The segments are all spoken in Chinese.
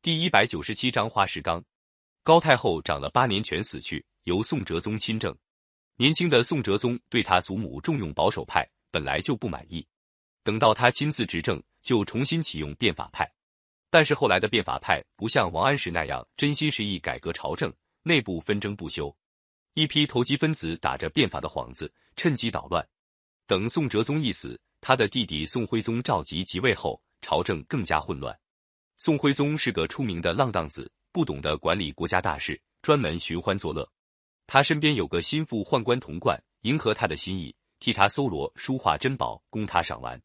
第一百九十七章花石纲。高太后长了八年全死去，由宋哲宗亲政。年轻的宋哲宗对他祖母重用保守派，本来就不满意。等到他亲自执政，就重新启用变法派。但是后来的变法派不像王安石那样真心实意改革朝政，内部纷争不休。一批投机分子打着变法的幌子，趁机捣乱。等宋哲宗一死，他的弟弟宋徽宗赵佶即位后，朝政更加混乱。宋徽宗是个出名的浪荡子，不懂得管理国家大事，专门寻欢作乐。他身边有个心腹宦官童贯，迎合他的心意，替他搜罗书画珍宝，供他赏玩。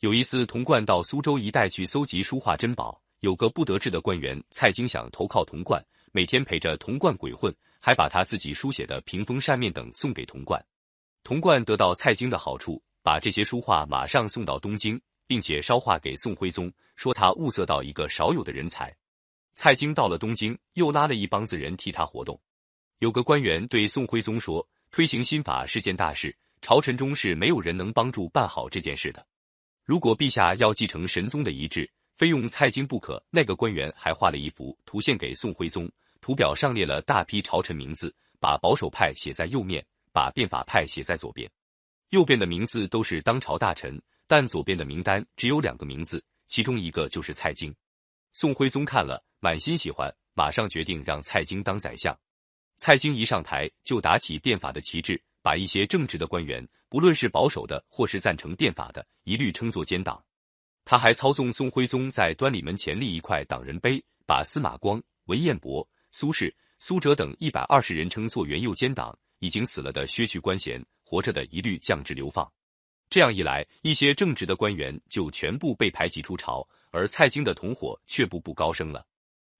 有一次，童贯到苏州一带去搜集书画珍宝，有个不得志的官员蔡京想投靠童贯，每天陪着童贯鬼混，还把他自己书写的屏风扇面等送给童贯。童贯得到蔡京的好处，把这些书画马上送到东京。并且捎话给宋徽宗，说他物色到一个少有的人才。蔡京到了东京，又拉了一帮子人替他活动。有个官员对宋徽宗说：“推行新法是件大事，朝臣中是没有人能帮助办好这件事的。如果陛下要继承神宗的遗志，非用蔡京不可。”那个官员还画了一幅图献给宋徽宗，图表上列了大批朝臣名字，把保守派写在右面，把变法派写在左边。右边的名字都是当朝大臣。但左边的名单只有两个名字，其中一个就是蔡京。宋徽宗看了，满心喜欢，马上决定让蔡京当宰相。蔡京一上台就打起变法的旗帜，把一些正直的官员，不论是保守的或是赞成变法的，一律称作奸党。他还操纵宋徽宗在端礼门前立一块党人碑，把司马光、文彦博、苏轼、苏辙等一百二十人称作元佑奸党，已经死了的削去官衔，活着的一律降职流放。这样一来，一些正直的官员就全部被排挤出朝，而蔡京的同伙却步步高升了。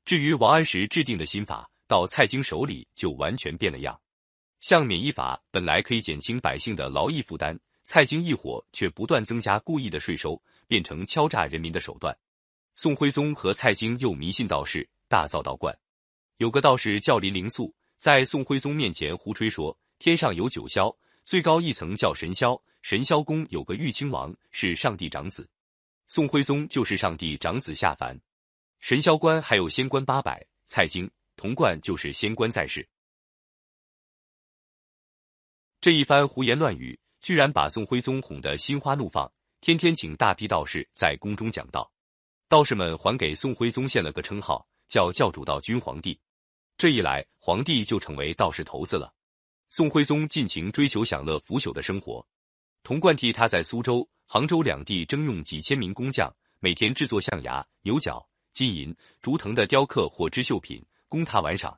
至于王安石制定的新法，到蔡京手里就完全变了样。像免役法本来可以减轻百姓的劳役负担，蔡京一伙却不断增加故意的税收，变成敲诈人民的手段。宋徽宗和蔡京又迷信道士，大造道观。有个道士叫林灵素，在宋徽宗面前胡吹说，天上有九霄，最高一层叫神霄。神霄宫有个玉清王，是上帝长子，宋徽宗就是上帝长子下凡。神霄关还有仙官八百，蔡京、童贯就是仙官在世。这一番胡言乱语，居然把宋徽宗哄得心花怒放，天天请大批道士在宫中讲道。道士们还给宋徽宗献了个称号，叫教主道君皇帝。这一来，皇帝就成为道士头子了。宋徽宗尽情追求享乐腐朽的生活。童贯替他在苏州、杭州两地征用几千名工匠，每天制作象牙、牛角、金银、竹藤的雕刻或织绣品，供他玩赏。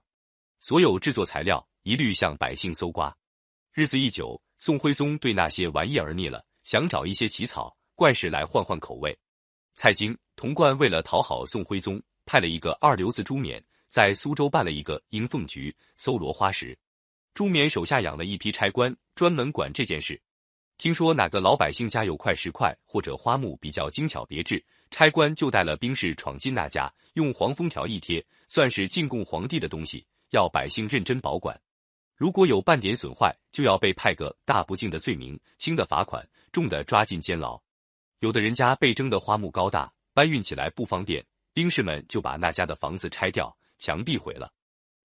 所有制作材料一律向百姓搜刮。日子一久，宋徽宗对那些玩意儿腻了，想找一些奇草怪事来换换口味。蔡京、童贯为了讨好宋徽宗，派了一个二流子朱冕在苏州办了一个迎凤局，搜罗花石。朱冕手下养了一批差官，专门管这件事。听说哪个老百姓家有块石块或者花木比较精巧别致，差官就带了兵士闯进那家，用黄封条一贴，算是进贡皇帝的东西，要百姓认真保管。如果有半点损坏，就要被派个大不敬的罪名，轻的罚款，重的抓进监牢。有的人家被征的花木高大，搬运起来不方便，兵士们就把那家的房子拆掉，墙壁毁了。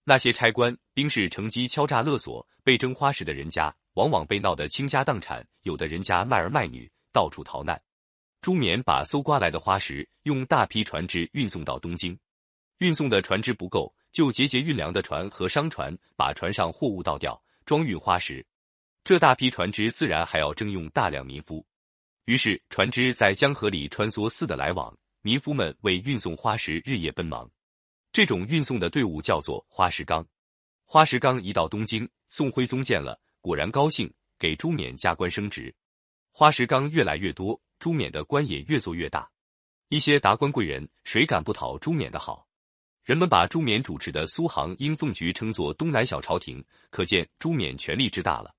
那些差官、兵士乘机敲诈勒索被征花石的人家。往往被闹得倾家荡产，有的人家卖儿卖女，到处逃难。朱冕把搜刮来的花石用大批船只运送到东京，运送的船只不够，就节节运粮的船和商船把船上货物倒掉，装运花石。这大批船只自然还要征用大量民夫，于是船只在江河里穿梭似的来往，民夫们为运送花石日夜奔忙。这种运送的队伍叫做花石纲。花石纲一到东京，宋徽宗见了。果然高兴，给朱冕加官升职，花石纲越来越多，朱冕的官也越做越大。一些达官贵人谁敢不讨朱冕的好？人们把朱冕主持的苏杭应凤局称作东南小朝廷，可见朱冕权力之大了。